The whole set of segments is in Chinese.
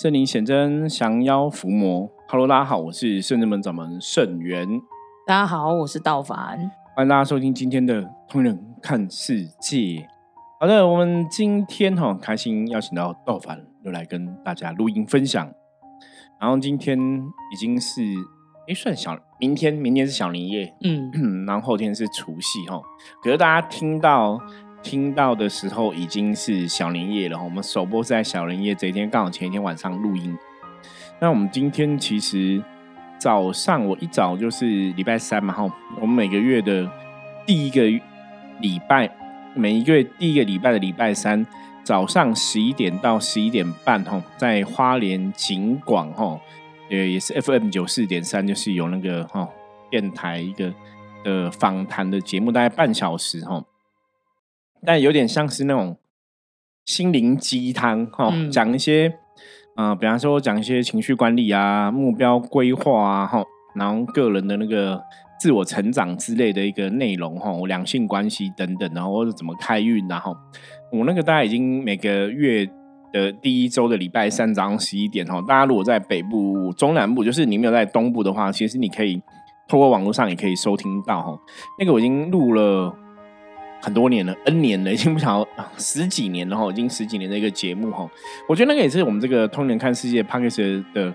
圣灵显真，降妖伏魔。Hello，大家好，我是圣人门掌门圣元。大家好，我是道凡。欢迎大家收听今天的《通人看世界》。好的，我们今天哈开心邀请到道凡又来跟大家录音分享。然后今天已经是哎算小，明天明天是小年夜，嗯，然后后天是除夕哈。可是大家听到。听到的时候已经是小年夜了，我们首播是在小年夜这一天，刚好前一天晚上录音。那我们今天其实早上我一早就是礼拜三嘛，哈，我们每个月的第一个礼拜，每一个月第一个礼拜的礼拜三早上十一点到十一点半，哈，在花莲景广，哈，呃，也是 FM 九四点三，就是有那个哈电台一个的访谈的节目，大概半小时，哈。但有点像是那种心灵鸡汤哈，讲一些啊，比方说讲一些情绪管理啊、目标规划啊哈，然后个人的那个自我成长之类的一个内容哈，两性关系等等，然后或者怎么开运，然后我那个大家已经每个月的第一周的礼拜三早上十一点哈，大家如果在北部、中南部，就是你没有在东部的话，其实你可以透过网络上也可以收听到哈，那个我已经录了。很多年了，N 年了，已经不晓得十几年了哈，已经十几年的一个节目哈。我觉得那个也是我们这个通年看世界 p a c k a g e 的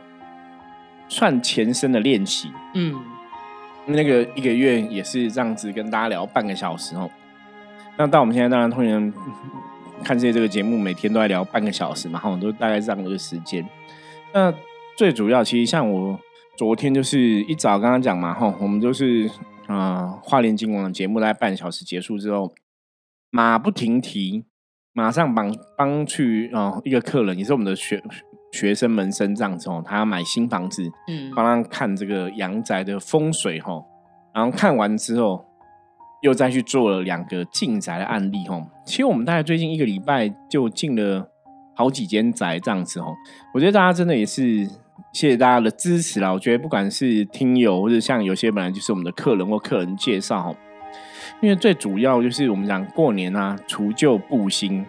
算前身的练习。嗯，那个一个月也是这样子跟大家聊半个小时哦。那到我们现在当然通年看世界这个节目，每天都在聊半个小时嘛，哈，都大概这样的一个时间。那最主要其实像我昨天就是一早刚刚讲嘛，哈，我们就是。啊，花莲金王的节目在半小时结束之后，马不停蹄，马上帮帮去啊一个客人，也是我们的学学生门生这样子哦，他要买新房子，嗯，帮他看这个阳宅的风水哈，然后看完之后，又再去做了两个进宅的案例哈。其实我们大概最近一个礼拜就进了好几间宅这样子哦，我觉得大家真的也是。谢谢大家的支持啦！我觉得不管是听友，或者像有些本来就是我们的客人或客人介绍，因为最主要就是我们讲过年啊，除旧布新，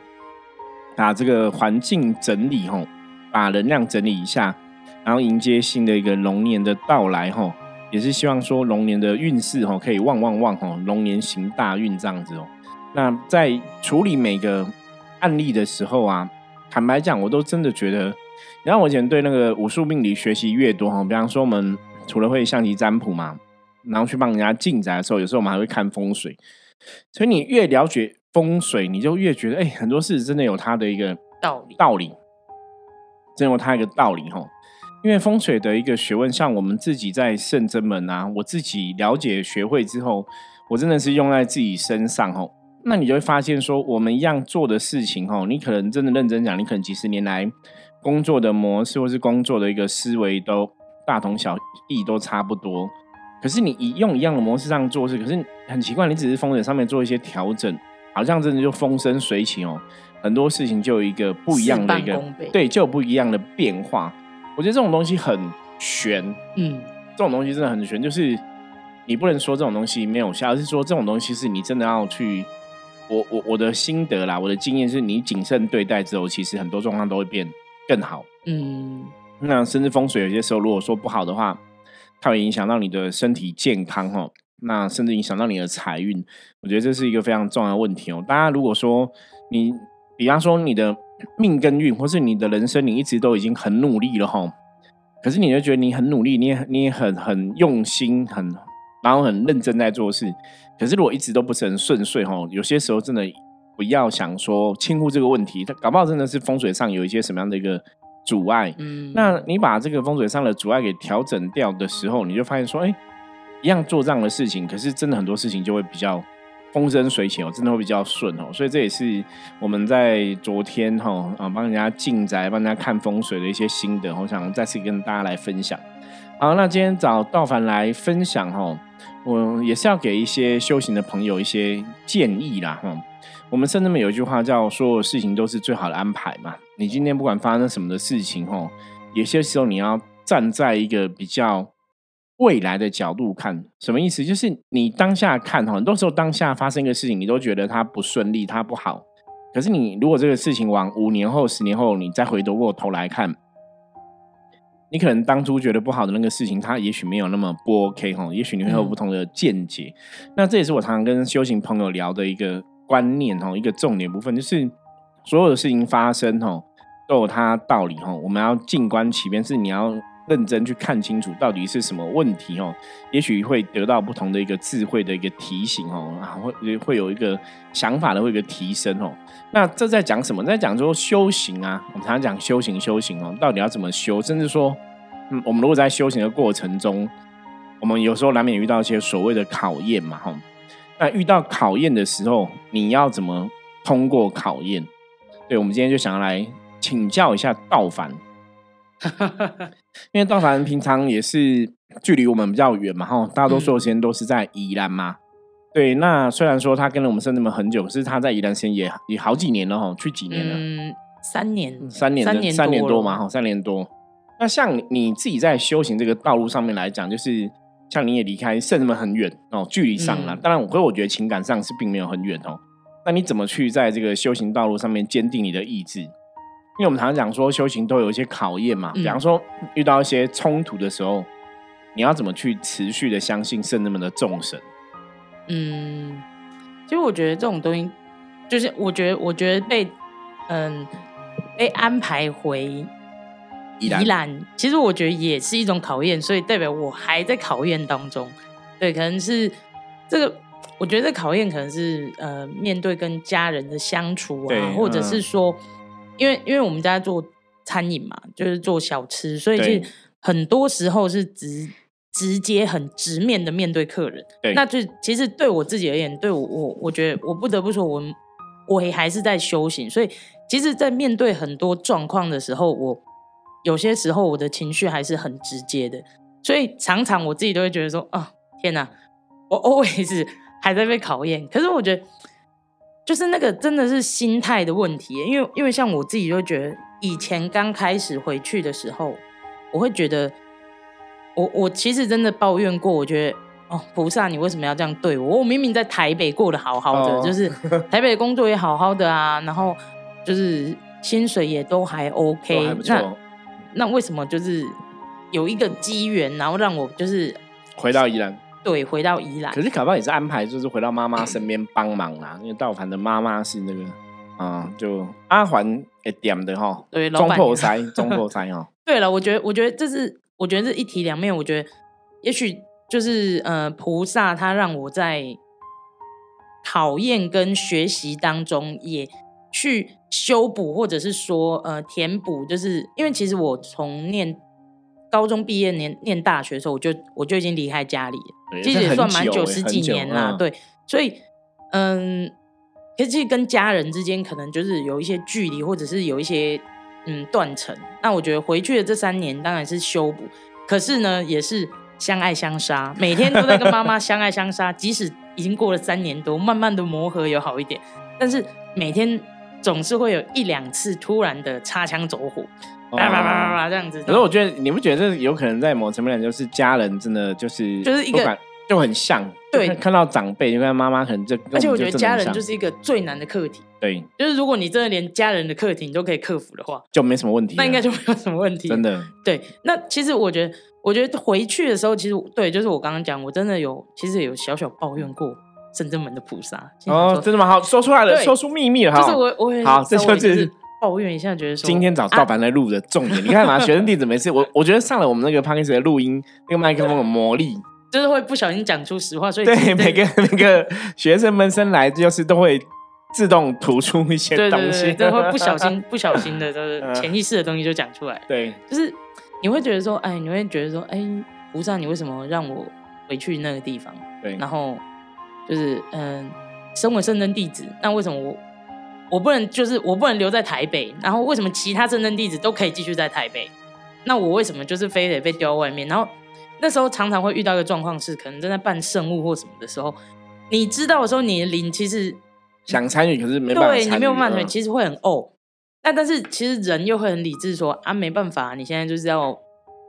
把这个环境整理吼，把能量整理一下，然后迎接新的一个龙年的到来吼，也是希望说龙年的运势吼可以旺旺旺吼，龙年行大运这样子哦。那在处理每个案例的时候啊，坦白讲，我都真的觉得。然后我以前对那个武术命理学习越多哈，比方说我们除了会象棋占卜嘛，然后去帮人家进宅的时候，有时候我们还会看风水。所以你越了解风水，你就越觉得哎，很多事真的有它的一个道理，道理，真有它一个道理哈。因为风水的一个学问，像我们自己在圣真门啊，我自己了解学会之后，我真的是用在自己身上哈。那你就会发现说，我们一样做的事情哈，你可能真的认真讲，你可能几十年来。工作的模式或是工作的一个思维都大同小异，都差不多。可是你一用一样的模式上做事，可是很奇怪，你只是风水上面做一些调整，好像真的就风生水起哦。很多事情就有一个不一样的一个对，就有不一样的变化。我觉得这种东西很玄，嗯，这种东西真的很玄。就是你不能说这种东西没有效，而是说这种东西是你真的要去。我我我的心得啦，我的经验是你谨慎对待之后，其实很多状况都会变。更好，嗯，那甚至风水有些时候如果说不好的话，它会影响到你的身体健康哦，那甚至影响到你的财运，我觉得这是一个非常重要的问题哦。大家如果说你，比方说你的命跟运，或是你的人生，你一直都已经很努力了哈，可是你就觉得你很努力，你也你也很很用心，很然后很认真在做事，可是如果一直都不是很顺遂哈，有些时候真的。不要想说轻忽这个问题，它搞不好真的是风水上有一些什么样的一个阻碍。嗯，那你把这个风水上的阻碍给调整掉的时候，你就发现说，哎，一样做这样的事情，可是真的很多事情就会比较风生水起哦，真的会比较顺哦。所以这也是我们在昨天哈啊帮人家进宅、帮人家看风水的一些心得，我想再次跟大家来分享。好，那今天找道凡来分享哈，我也是要给一些修行的朋友一些建议啦哈。我们甚至们有一句话叫“所有事情都是最好的安排”嘛。你今天不管发生什么的事情，吼，有些时候你要站在一个比较未来的角度看，什么意思？就是你当下看，很多时候当下发生一个事情，你都觉得它不顺利，它不好。可是你如果这个事情往五年后、十年后，你再回头过头来看，你可能当初觉得不好的那个事情，它也许没有那么不 OK 哈，也许你会有不同的见解。那这也是我常常跟修行朋友聊的一个观念哈，一个重点部分，就是所有的事情发生哈，都有它道理哈，我们要静观其变，是你要。认真去看清楚到底是什么问题哦，也许会得到不同的一个智慧的一个提醒哦，啊会会有一个想法的会一个提升哦。那这在讲什么？在讲说修行啊，我们常常讲修行修行哦，到底要怎么修？甚至说，嗯，我们如果在修行的过程中，我们有时候难免遇到一些所谓的考验嘛，哈。那遇到考验的时候，你要怎么通过考验？对，我们今天就想要来请教一下道凡。因为道凡平常也是距离我们比较远嘛，哈，大多数时间都是在宜兰嘛。对，那虽然说他跟了我们甚至们很久，可是他在宜兰时间也也好几年了，哈，去几年了？嗯，三年，三年，三年，三年多嘛，哈，三年多。那像你自己在修行这个道路上面来讲，就是像你也离开圣人们很远哦，距离上了。当然，我会我觉得情感上是并没有很远哦。那你怎么去在这个修行道路上面坚定你的意志？因为我们常常讲说修行都有一些考验嘛，比方说遇到一些冲突的时候，你要怎么去持续的相信圣人们的众神？嗯，其实我觉得这种东西，就是我觉得，我觉得被嗯被安排回宜兰，其实我觉得也是一种考验，所以代表我还在考验当中。对，可能是这个，我觉得考验可能是呃面对跟家人的相处啊，或者是说。因为因为我们家做餐饮嘛，就是做小吃，所以是很多时候是直直接很直面的面对客人。对，那就其实对我自己而言，对我我我觉得我不得不说，我我还是在修行。所以其实，在面对很多状况的时候，我有些时候我的情绪还是很直接的。所以常常我自己都会觉得说：“啊，天哪，我 always 还在被考验。”可是我觉得。就是那个真的是心态的问题，因为因为像我自己就觉得，以前刚开始回去的时候，我会觉得，我我其实真的抱怨过，我觉得哦，菩萨你为什么要这样对我？我明明在台北过得好好的，就是 台北工作也好好的啊，然后就是薪水也都还 OK，那那为什么就是有一个机缘，然后让我就是回到宜兰？对，回到宜兰。可是卡巴也是安排，就是回到妈妈身边帮忙啊。因为道凡的妈妈是那个，啊，就阿环诶点的哈。对，中破塞，中破塞哈。对了，我觉得，我觉得这是，我觉得是一体两面。我觉得，也许就是呃，菩萨他让我在考验跟学习当中，也去修补，或者是说呃填补，就是因为其实我从念。高中毕业念念大学的时候，我就我就已经离开家里，其实也算蛮久十几年啦。对，所以嗯，其实跟家人之间可能就是有一些距离，或者是有一些嗯断层。那我觉得回去的这三年当然是修补，可是呢，也是相爱相杀，每天都在跟妈妈相爱相杀。即使已经过了三年多，慢慢的磨合有好一点，但是每天总是会有一两次突然的擦枪走火。叭叭叭叭叭这样子，可是我觉得你不觉得这有可能在某层面讲，就是家人真的就是就是一个就很像，对，看到长辈就看妈妈可能就，而且我觉得家人就是一个最难的课题，对，就是如果你真的连家人的课题你都可以克服的话，就没什么问题，那应该就没有什么问题，真的。对，那其实我觉得，我觉得回去的时候，其实对，就是我刚刚讲，我真的有其实有小小抱怨过深圳门的菩萨，哦，真的吗？好，说出来了，说出秘密了，就是我我好，这就是。抱怨一下，觉得说今天找盗版来录的重点，你看嘛，学生弟子没事，我 我觉得上了我们那个 p o d c a 的录音，那个麦克风的魔力，就是会不小心讲出实话，所以对每个 每个学生们生来就是都会自动吐出一些东西，都会不小心 不小心的，就是潜意识的东西就讲出来。对，就是你会觉得说，哎，你会觉得说，哎，菩萨，你为什么让我回去那个地方？对，然后就是嗯，身为圣真弟子，那为什么我？我不能，就是我不能留在台北。然后为什么其他圣真弟子都可以继续在台北？那我为什么就是非得被丢外面？然后那时候常常会遇到一个状况是，可能正在办圣物或什么的时候，你知道的时候，你的灵其实想参与，可是没办法对你没有办法参与，其实会很哦。那但是其实人又会很理智，说啊，没办法，你现在就是要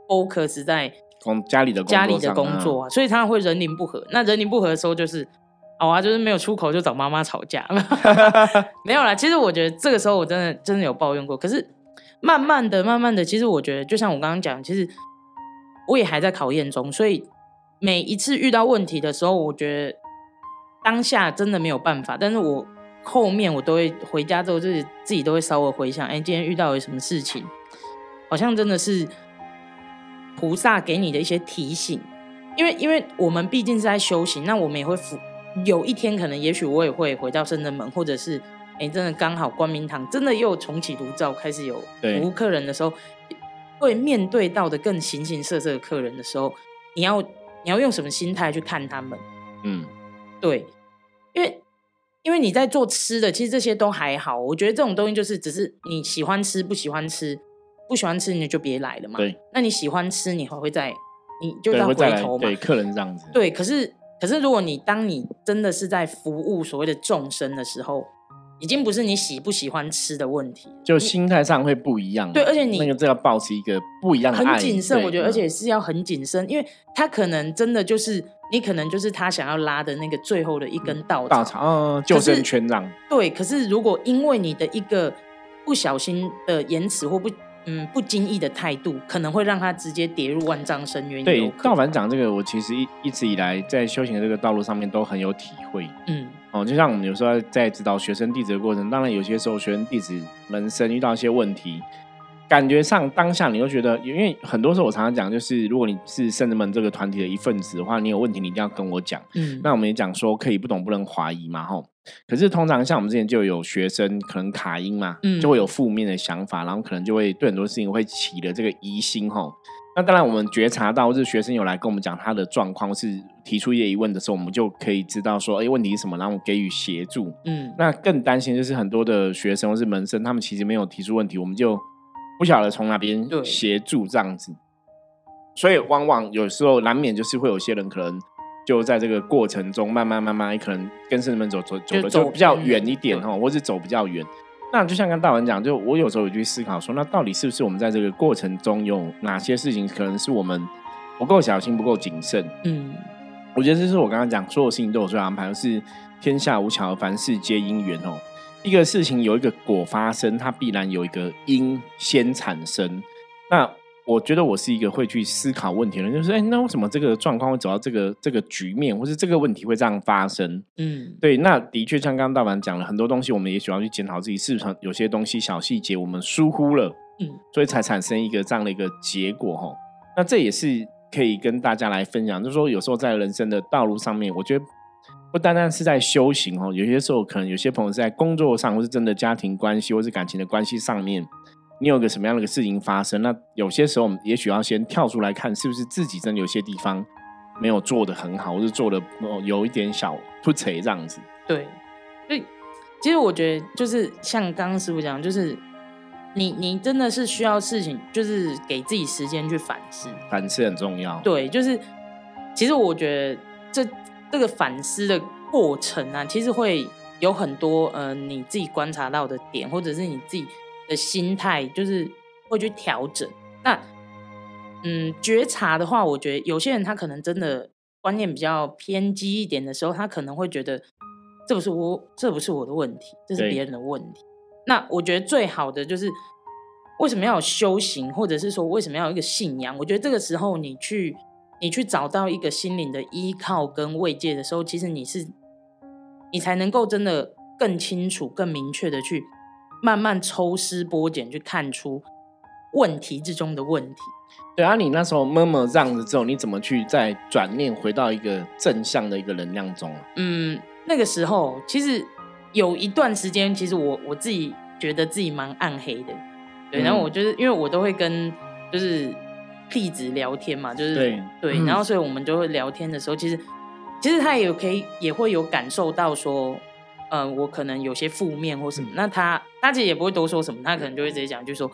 focus 在工家里的家里的工作啊，所以常常会人灵不合。那人灵不合的时候，就是。好啊，就是没有出口就找妈妈吵架，没有啦。其实我觉得这个时候我真的真的有抱怨过，可是慢慢慢的、慢慢的，其实我觉得，就像我刚刚讲，其实我也还在考验中，所以每一次遇到问题的时候，我觉得当下真的没有办法，但是我后面我都会回家之后，就是自己都会稍微回想，哎，今天遇到了什么事情，好像真的是菩萨给你的一些提醒，因为因为我们毕竟是在修行，那我们也会服，有一天可能也许我也会回到圣真门，或者是。哎，真的刚好光明堂真的又重启炉灶，开始有服务客人的时候，会面对到的更形形色色的客人的时候，你要你要用什么心态去看他们？嗯，对，因为因为你在做吃的，其实这些都还好。我觉得这种东西就是只是你喜欢吃不喜欢吃，不喜欢吃你就别来了嘛。对，那你喜欢吃，你还会再你就要回头嘛？对，客人这样子。对，可是可是如果你当你真的是在服务所谓的众生的时候。已经不是你喜不喜欢吃的问题，就心态上会不一样。对，而且你那个这要保持一个不一样的很谨慎，我觉得，而且是要很谨慎，因为他可能真的就是你，可能就是他想要拉的那个最后的一根稻草稻草，嗯，救生圈让。对，可是如果因为你的一个不小心的言辞或不。嗯，不经意的态度可能会让他直接跌入万丈深渊。对，道凡讲这个，我其实一一直以来在修行的这个道路上面都很有体会。嗯，哦，就像我们有时候在指导学生弟子的过程，当然有些时候学生弟子门生遇到一些问题，感觉上当下你会觉得，因为很多时候我常常讲，就是如果你是圣人们这个团体的一份子的话，你有问题你一定要跟我讲。嗯，那我们也讲说，可以不懂不能怀疑嘛，吼。可是通常像我们之前就有学生可能卡音嘛，就会有负面的想法，然后可能就会对很多事情会起了这个疑心吼。那当然我们觉察到，就是学生有来跟我们讲他的状况，是提出一些疑问的时候，我们就可以知道说，哎，问题是什么，然后给予协助。嗯，那更担心就是很多的学生或是门生，他们其实没有提出问题，我们就不晓得从哪边协助这样子。所以往往有时候难免就是会有些人可能。就在这个过程中，慢慢慢慢，可能跟圣人们走走走的就比较远一点哦，或是走比较远。那就像跟大文讲，就我有时候有去思考说，那到底是不是我们在这个过程中有哪些事情可能是我们不够小心、不够谨慎？嗯，我觉得这是我刚刚讲，所有事情都有做安排，是天下无巧，凡事皆因缘哦。一个事情有一个果发生，它必然有一个因先产生。那我觉得我是一个会去思考问题的人，就是哎，那为什么这个状况会走到这个这个局面，或是这个问题会这样发生？嗯，对，那的确像刚刚大凡讲了很多东西，我们也需要去检讨自己是不是有些东西小细节我们疏忽了，嗯，所以才产生一个这样的一个结果哈。那这也是可以跟大家来分享，就是说有时候在人生的道路上面，我觉得不单单是在修行哦，有些时候可能有些朋友是在工作上，或是真的家庭关系，或是感情的关系上面。你有个什么样的一个事情发生？那有些时候，我们也许要先跳出来看，是不是自己真的有些地方没有做的很好，或是做的有一点小突锤这样子。对，所以其实我觉得，就是像刚刚师傅讲，就是你你真的是需要事情，就是给自己时间去反思，反思很重要。对，就是其实我觉得这这个反思的过程啊，其实会有很多呃你自己观察到的点，或者是你自己。的心态就是会去调整。那嗯，觉察的话，我觉得有些人他可能真的观念比较偏激一点的时候，他可能会觉得这不是我，这不是我的问题，这是别人的问题。那我觉得最好的就是为什么要有修行，或者是说为什么要有一个信仰？我觉得这个时候你去你去找到一个心灵的依靠跟慰藉的时候，其实你是你才能够真的更清楚、更明确的去。慢慢抽丝剥茧，去看出问题之中的问题。对啊，你那时候默默这样子之后，你怎么去再转念回到一个正向的一个能量中啊？嗯，那个时候其实有一段时间，其实我我自己觉得自己蛮暗黑的。对，然后我就是因为我都会跟就是弟子聊天嘛，就是对对，然后所以我们就会聊天的时候，其实其实他也可以也会有感受到说。嗯，我可能有些负面或什么，那他他其实也不会多说什么，他可能就会直接讲，就说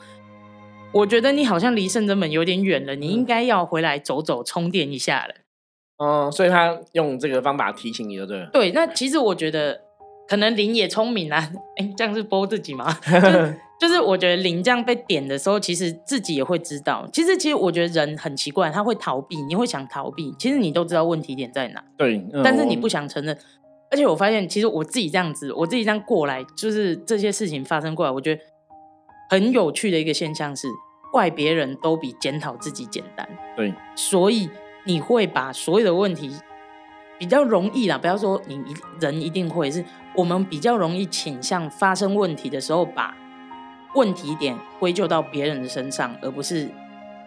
我觉得你好像离圣真门有点远了，你应该要回来走走，充电一下了。嗯，所以他用这个方法提醒你的，对对。那其实我觉得可能林也聪明啊，哎，这样是播自己吗？就 是我觉得林这样被点的时候，其实自己也会知道。其实其实我觉得人很奇怪，他会逃避，你会想逃避，其实你都知道问题点在哪，对，但是你不想承认。而且我发现，其实我自己这样子，我自己这样过来，就是这些事情发生过来，我觉得很有趣的一个现象是，怪别人都比检讨自己简单。对，所以你会把所有的问题比较容易啦，不要说你一人一定会，是我们比较容易倾向发生问题的时候，把问题点归咎到别人的身上，而不是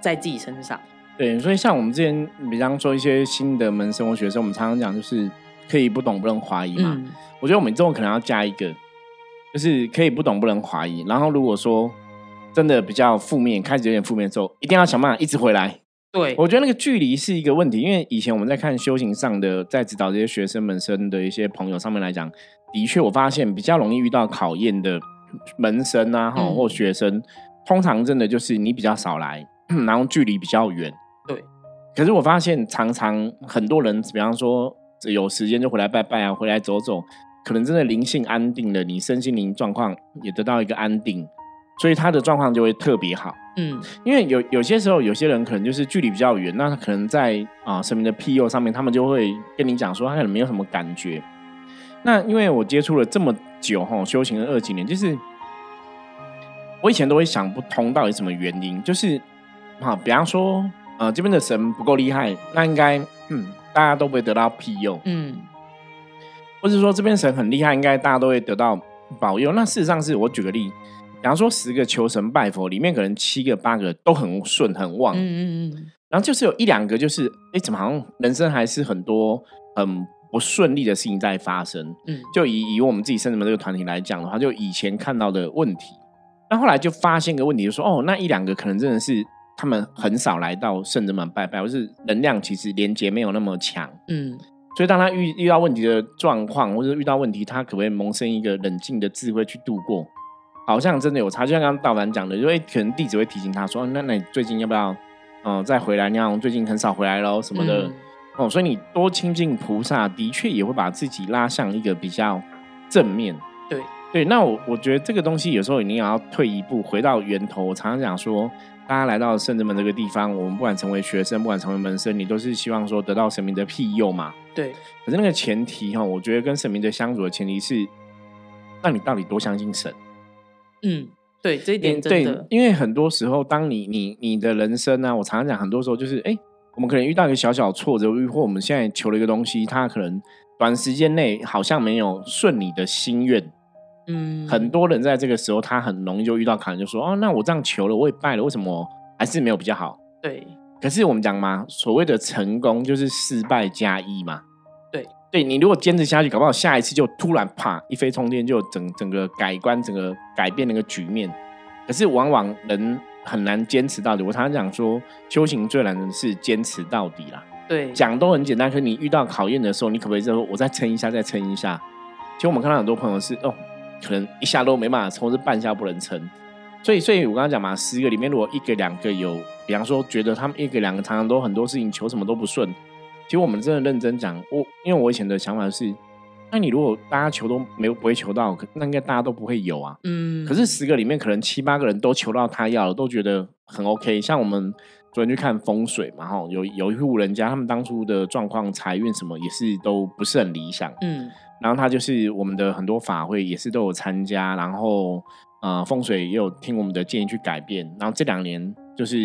在自己身上。对，所以像我们之前，比方说一些新的门生活学生，我们常常讲就是可以不懂不能怀疑嘛。嗯我觉得我们这种可能要加一个，就是可以不懂不能怀疑。然后如果说真的比较负面，开始有点负面之后，一定要想办法一直回来。对，我觉得那个距离是一个问题，因为以前我们在看修行上的，在指导这些学生们生的一些朋友上面来讲，的确我发现比较容易遇到考验的门生啊，哈、嗯或学生，通常真的就是你比较少来，然后距离比较远。对。可是我发现常常很多人，比方说有时间就回来拜拜啊，回来走走，可能真的灵性安定了，你身心灵状况也得到一个安定，所以他的状况就会特别好。嗯因为有有些时候，有些人可能就是距离比较远，那他可能在啊神明的庇佑上面，他们就会跟你讲说，他可能没有什么感觉。那因为我接触了这么久哈，修行了二几年，就是我以前都会想不通到底什么原因，就是啊，比方说呃这边的神不够厉害，那应该嗯大家都不会得到庇佑，嗯。或者说这边神很厉害，应该大家都会得到保佑。那事实上是我举个例，比方说十个求神拜佛，里面可能七个八个都很顺很旺，嗯嗯嗯，然后就是有一两个就是，哎，怎么好像人生还是很多很不顺利的事情在发生。嗯。就以以我们自己圣人们这个团体来讲的话，就以前看到的问题，那后来就发现个问题，就说哦，那一两个可能真的是他们很少来到圣人们拜拜，或是能量其实连接没有那么强。嗯所以当他遇遇到问题的状况，或者遇到问题，他可不可以萌生一个冷静的智慧去度过？好像真的有差，就像刚刚道凡讲的，因为可能弟子会提醒他说：“哦那那你最近要不要，嗯、再回来？你好像最近很少回来喽，什么的。嗯哦，所以你多亲近菩萨，的确也会把自己拉向一个比较正面。对对，那我我觉得这个东西有时候你也要退一步，回到源头。我常常讲说，大家来到圣人门这个地方，我们不管成为学生，不管成为门生，你都是希望说得到神明的庇佑嘛。对，可是那个前提哈，我觉得跟神明的相处的前提是，那你到底多相信神？嗯对，这一点真对的，，因为很多时候，当你你你的人生呢、我常常讲，很多时候就是，哎，我们可能遇到一个小小挫折，或我们现在求了一个东西，它可能短时间内好像没有顺你的心愿。嗯很多人在这个时候，他很容易就遇到坎，就说，哦，那我这样求了，我也败了，为什么还是没有比较好？对可是我们讲嘛，所谓的成功就是失败加一嘛。对，对你如果坚持下去，搞不好下一次就突然啪一飞冲天，就整整个改观，整个改变那个局面。可是往往人很难坚持到底。我常常讲说，修行最难的是坚持到底啦。对，讲都很简单，可是你遇到考验的时候，你可不可以说我再撑一下，再撑一下？其实我们看到很多朋友是哦，可能一下都没办法撑，或是半下不能撑。所以，所以我刚刚讲嘛，十个里面如果一个两个有，比方说觉得他们一个两个常常都很多事情求什么都不顺，其实我们真的认真讲，我因为我以前的想法是，那你如果大家求都没有不会求到，那应该大家都不会有啊。嗯，可是十个里面可能七八个人都求到他要了，都觉得很 OK。像我们昨天去看风水嘛，哈，有有一户人家，他们当初的状况、财运什么也是都不是很理想。嗯然后他就是我们的很多法会也是都有参加，然后呃风水也有听我们的建议去改变。然后这两年就是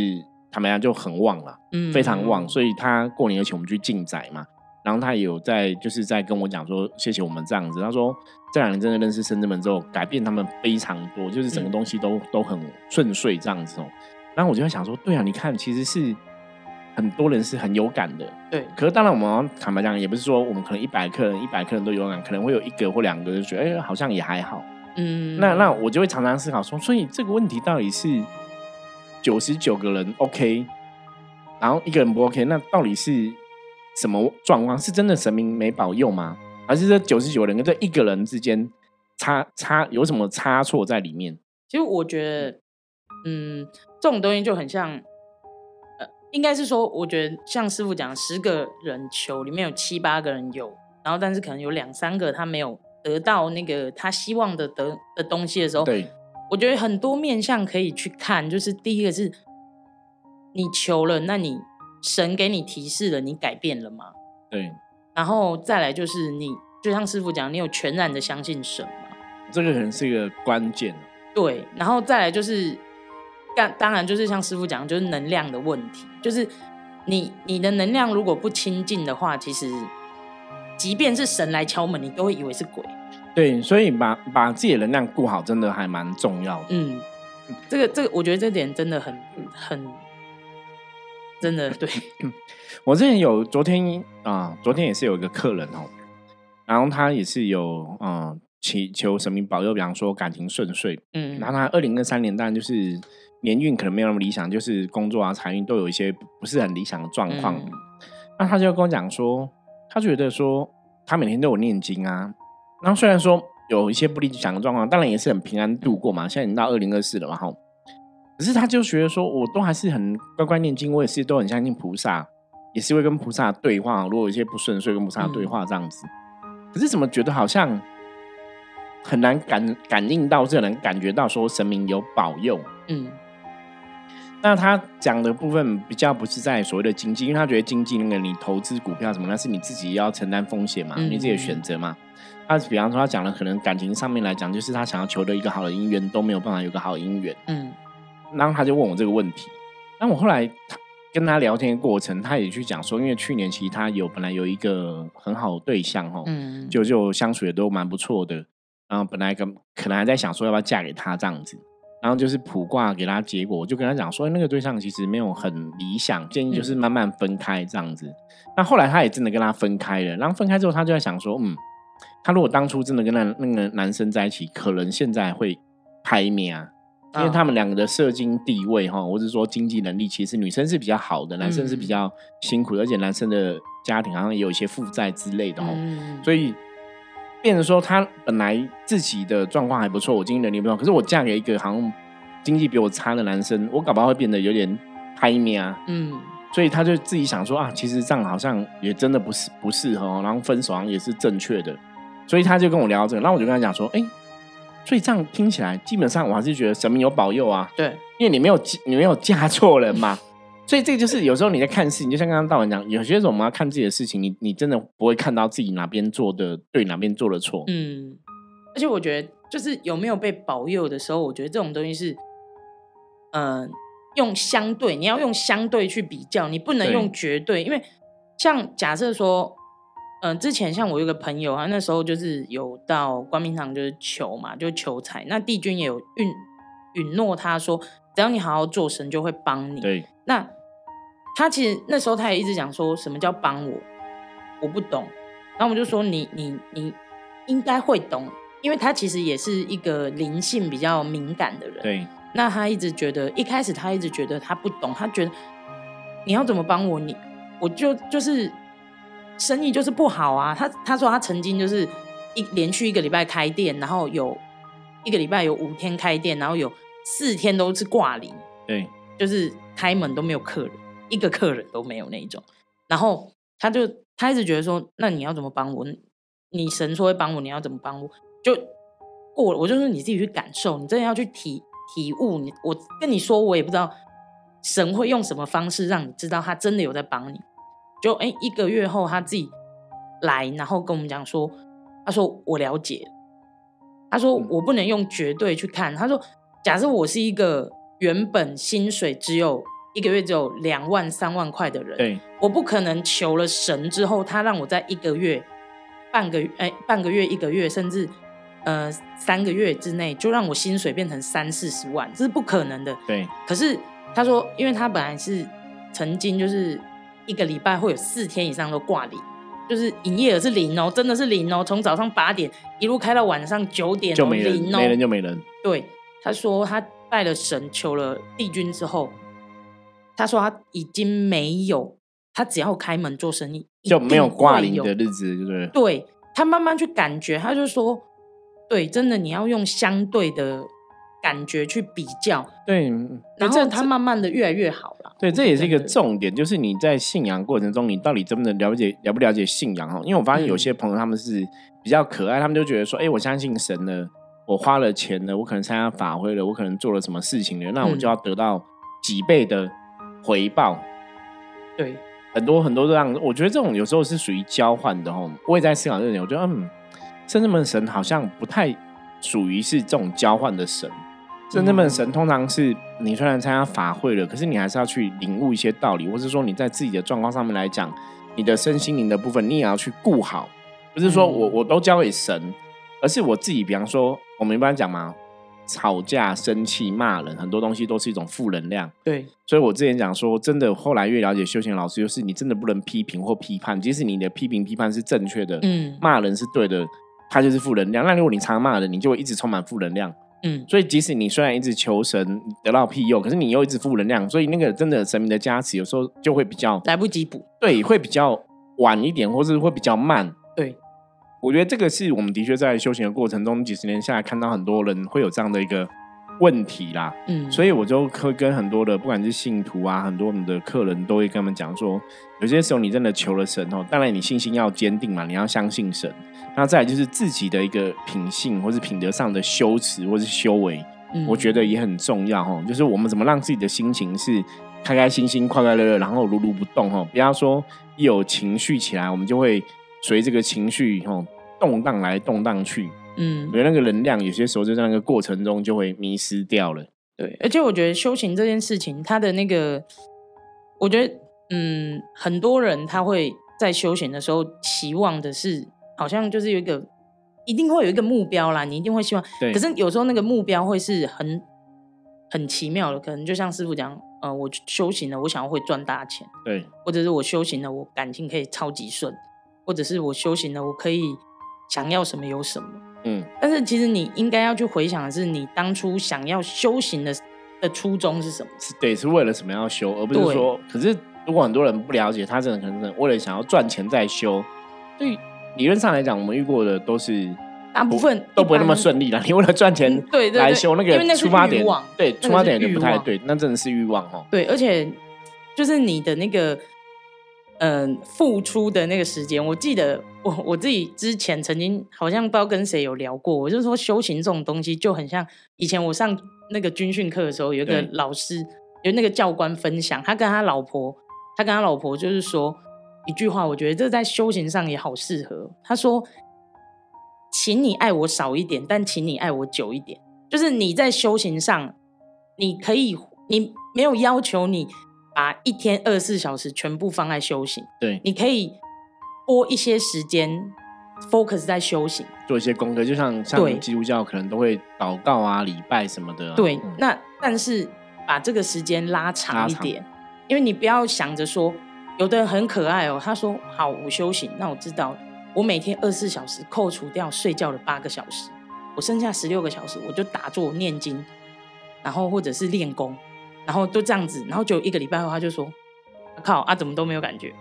他们家就很旺了，嗯非常旺，所以他过年而且我们去进宅嘛，然后他也有在就是在跟我讲说谢谢我们这样子。他说这两年真的认识深圳门之后，改变他们非常多，就是整个嗯东西都、都很顺遂这样子哦。然后我就在想说，对啊，你看其实是很多人是很有感的，对，可是当然，我们坦白讲，也不是说我们可能一百客人一百客人都有感，可能会有一个或两个就觉得，哎、好像也还好。嗯，那那我就会常常思考说，所以这个问题到底是九十九个人 OK，然后一个人不 OK，那到底是什么状况？是真的神明没保佑吗？还是这九十九人跟这一个人之间差差有什么差错在里面？其实我觉得，嗯，这种东西就很像，呃，应该是说，我觉得像师傅讲，十个人求里面有七八个人有，然后但是可能有两三个他没有得到那个他希望的得的东西的时候，对，我觉得很多面向可以去看，就是第一个是你求了，那你神给你提示了，你改变了吗？对，然后再来就是你，就像师傅讲，你有全然的相信神吗？这个可能是一个关键。对，然后再来就是，当当然就是像师傅讲，就是能量的问题，就是你你的能量如果不清净的话，其实即便是神来敲门，你都会以为是鬼。对，所以把把自己的能量顾好，真的还蛮重要的。嗯，这个这个，我觉得这点真的很很真的对，我之前有昨天啊、昨天也是有一个客人哦，然后他也是有嗯祈求神明保佑，比方说感情顺遂。嗯然后他二零二三年当然就是年运可能没有那么理想，就是工作啊财运都有一些不是很理想的状况。嗯那他就跟我讲说，他觉得说他每天都有念经啊，然后虽然说有一些不理想的状况，当然也是很平安度过嘛。现在已经到二零二四了嘛，哈。可是他就觉得说，我都还是很乖乖念经，我也是都很相信菩萨，也是会跟菩萨对话。如果有一些不顺遂，跟菩萨对话这样子。可是怎么觉得好像很难感感应到，这能感觉到说神明有保佑。嗯那他讲的部分比较不是在所谓的经济，因为他觉得经济那个你投资股票什么，那是你自己要承担风险嘛，嗯你自己的选择嘛。他比方说他讲了可能感情上面来讲，就是他想要求得一个好的姻缘都没有办法有个好的姻缘，嗯然后他就问我这个问题。那我后来他跟他聊天的过程，他也去讲说，因为去年其实他有本来有一个很好的对象哦，嗯，就就相处也都蛮不错的，然后本来跟可能还在想说要不要嫁给他这样子，然后就是卜卦给他结果，我就跟他讲说，那个对象其实没有很理想，建议就是慢慢分开这样子。那后来他也真的跟他分开了，然后分开之后，他就在想说，嗯，他如果当初真的跟那那个男生在一起，可能现在会拍面啊。因为他们两个的社经地位哈，或者说经济能力，其实女生是比较好的，男生是比较辛苦的，而且男生的家庭好像也有一些负债之类的哦。嗯所以变成说他本来自己的状况还不错，我经济能力不错，可是我嫁给一个好像经济比我差的男生，我搞不好会变得有点拍面啊。嗯所以他就自己想说啊，其实这样好像也真的不是不适合哦，然后分手好像也是正确的，所以他就跟我聊这个，然后我就跟他讲说，哎、所以这样听起来，基本上我还是觉得神明有保佑啊，对，因为你没有你没有嫁错人嘛。所以这个就是有时候你在看事情，就像刚刚道文讲，有些时候我们要看自己的事情，你你真的不会看到自己哪边做的对，哪边做的错。嗯，而且我觉得就是有没有被保佑的时候，我觉得这种东西是，嗯、用相对，你要用相对去比较，你不能用绝对，因为像假设说，嗯、之前像我有个朋友，啊那时候就是有到光明堂就是求嘛，就求财，那帝君也有允允诺他说，只要你好好做，神就会帮你。对那他其实那时候他也一直讲说什么叫帮我，我不懂。然后我就说你你你应该会懂，因为他其实也是一个灵性比较敏感的人。对那他一直觉得，一开始他一直觉得他不懂，他觉得你要怎么帮我，你我就就是生意就是不好啊。他他说他曾经就是一连续一个礼拜开店，然后有一个礼拜有五天开店，然后有四天都是挂零。对就是开门都没有客人，一个客人都没有那一种。然后他就他一直觉得说，那你要怎么帮我？你神说会帮我，你要怎么帮我？就过了，我就说你自己去感受，你真的要去体体悟。你我跟你说，我也不知道神会用什么方式让你知道他真的有在帮你。就哎，一个月后他自己来，然后跟我们讲说，他说我了解，他说我不能用绝对去看，他说假设我是一个原本薪水只有一个月只有两万三万块的人，对我不可能求了神之后，他让我在一个月、半个月、哎，半个月、一个月，甚至呃三个月之内，就让我薪水变成三四十万，这是不可能的。对可是他说，因为他本来是曾经就是一个礼拜会有四天以上都挂零，就是营业额是零哦，真的是零哦，从早上八点一路开到晚上九点、哦，就没人，零哦，没人就没人。对，他说他拜了神，求了帝君之后，他说他已经没有，他只要开门做生意就没有挂零的日子，就是对？对他慢慢去感觉，他就说，对，真的你要用相对的感觉去比较，对，然后他慢慢的越来越好了。对，这也是一个重点，就是你在信仰过程中，你到底真的了解了不了解信仰哈？因为我发现有嗯些朋友他们是比较可爱，他们就觉得说，哎、我相信神了，我花了钱了，我可能参加法会了，我可能做了什么事情了，那我就嗯要得到几倍的回报。对，很多很多这样，我觉得这种有时候是属于交换的哦。我也在思考这个点，我觉得嗯，圣人门神好像不太属于是这种交换的神。真正的神通常是你虽然参加法会了，可是你还是要去领悟一些道理，或是说你在自己的状况上面来讲，你的身心灵的部分你也要去顾好，不是说我我都交给神，而是我自己，比方说我们一般讲嘛。吵架、生气、骂人，很多东西都是一种负能量。对，所以我之前讲说，真的，后来越了解修行老师，就是你真的不能批评或批判，即使你的批评批判是正确的，嗯，骂人是对的，他就是负能量。那如果你常骂人，你就会一直充满负能量。嗯，所以即使你虽然一直求神得到庇佑，可是你又一直负能量，所以那个真的神明的加持，有时候就会比较来不及补。对，会比较晚一点，或是会比较慢。对。我觉得这个是我们的确在修行的过程中，几十年下来看到很多人会有这样的一个问题啦。嗯，所以我就会跟很多的不管是信徒啊，很多我们的客人都会跟他们讲说，有些时候你真的求了神哦，当然你信心要坚定嘛，你要相信神。那再来就是自己的一个品性或是品德上的修持或是修为，我觉得也很重要哈。就是我们怎么让自己的心情是开开心心、快快乐乐，然后如如不动哈。不要说一有情绪起来，我们就会。随这个情绪吼动荡来动荡去，嗯，因为那个能量有些时候就在那个过程中就会迷失掉了。对，而且我觉得修行这件事情，它的那个，我觉得，嗯，很多人他会在修行的时候期望的是，好像就是有一个，一定会有一个目标啦，你一定会希望。对。可是有时候那个目标会是很很奇妙的，可能就像师傅讲，呃，我修行了，我想要会赚大钱，对，或者是我修行了，我感情可以超级顺。或者是我修行了，我可以想要什么有什么，嗯。但是其实你应该要去回想的是，你当初想要修行的的初衷是什么？是对，是为了什么要修，而不是说。可是如果很多人不了解，他真的可能为了想要赚钱在修。对理论上来讲，我们遇过的都是大部分都不会那么顺利了。你为了赚钱对来修那个出发点，对出发点就不太对，那真的是欲望哦。对，而且就是你的那个。嗯，付出的那个时间，我记得我我自己之前曾经好像不知道跟谁有聊过，我就说修行这种东西就很像以前我上那个军训课的时候，有一个老师，有那个教官分享，他跟他老婆，他跟他老婆就是说一句话，我觉得这在修行上也好适合。他说：“请你爱我少一点，但请你爱我久一点。”就是你在修行上，你可以，你没有要求你。把一天二十四小时全部放在修行，对，你可以拨一些时间 focus 在修行，做一些功课，就像像基督教可能都会祷告啊、礼拜什么的。对，那但是把这个时间拉长一点，因为你不要想着说，有的人很可爱哦，他说好我修行，那我知道我每天二十四小时扣除掉睡觉的八个小时，我剩下十六个小时我就打坐念经，然后或者是练功。然后都这样子，然后就一个礼拜后，他就说：“靠啊，怎么都没有感觉？”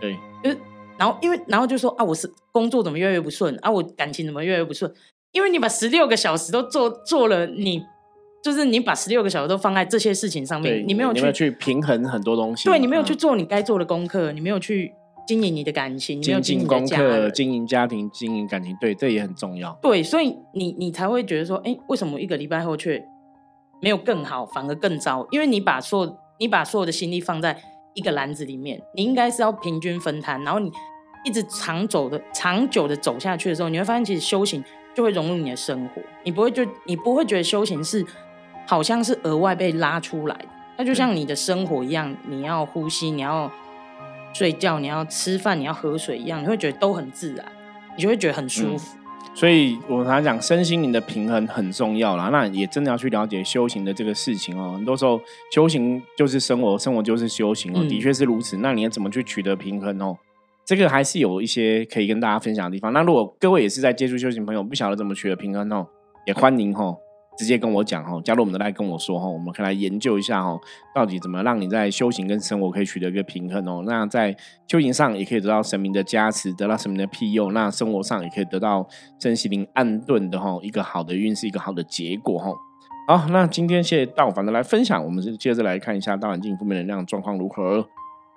对，就是然后因为然后就说：“啊，我是工作怎么越来越不顺啊？我感情怎么越来越不顺？因为你把十六个小时都做做了，你就是你把十六个小时都放在这些事情上面，你没有去去平衡很多东西。对你没有去做你该做的功课，你没有去经营你的感情，没有经营功课、经营家庭、经营感情，对，这也很重要。对，所以你你才会觉得说：“哎，为什么一个礼拜后却？”没有更好，反而更糟，因为你把所有你把所有的心力放在一个篮子里面，你应该是要平均分摊，然后你一直长走的、长久的走下去的时候，你会发现其实修行就会融入你的生活，你不会就你不会觉得修行是好像是额外被拉出来的，那就像你的生活一样，你要呼吸，你要睡觉，你要吃饭，你要喝水一样，你会觉得都很自然，你就会觉得很舒服。所以我常常讲，身心灵的平衡很重要啦。那也真的要去了解修行的这个事情哦。很多时候，修行就是生活，生活就是修行哦，的确是如此。那你要怎么去取得平衡哦？这个还是有一些可以跟大家分享的地方。那如果各位也是在接触修行朋友，不晓得怎么取得平衡哦，也欢迎哦。直接跟我讲哈，加入我们的来跟我说哈，我们可以来研究一下哈，到底怎么让你在修行跟生活可以取得一个平衡哦。那在修行上也可以得到神明的加持，得到神明的庇佑；那生活上也可以得到真心灵安顿的哈，一个好的运势，一个好的结果哈。好，那今天谢谢道凡的来分享，我们接着来看一下大环境负面能量状况如何。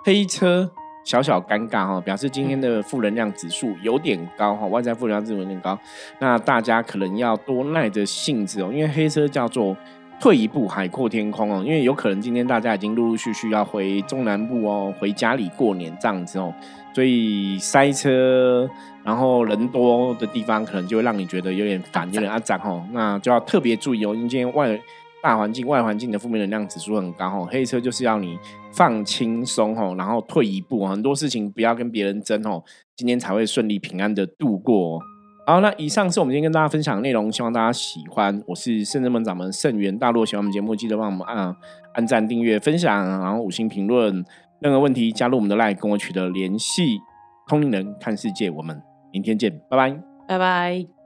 黑车。小小尴尬哈，表示今天的负能量指数有点高哈，外在负能量指数有点高，那大家可能要多耐着性子哦，因为黑车叫做退一步海阔天空哦，因为有可能今天大家已经陆陆续续要回中南部哦，回家里过年这样子哦，所以塞车，然后人多的地方可能就会让你觉得有点烦，有点阿脏哦，那就要特别注意哦，因为今天外大环境、外环境的负面能量指数很高吼，黑车就是要你放轻松吼，然后退一步，很多事情不要跟别人争吼，今天才会顺利平安的度过。好，那以上是我们今天跟大家分享的内容，希望大家喜欢。我是圣人门掌门圣元大陆，喜欢我们节目记得帮我们按按赞、订阅、分享，然后五星评论。任何问题加入我们的 LINE 跟我取得联系。通灵人看世界，我们明天见，拜拜，拜拜。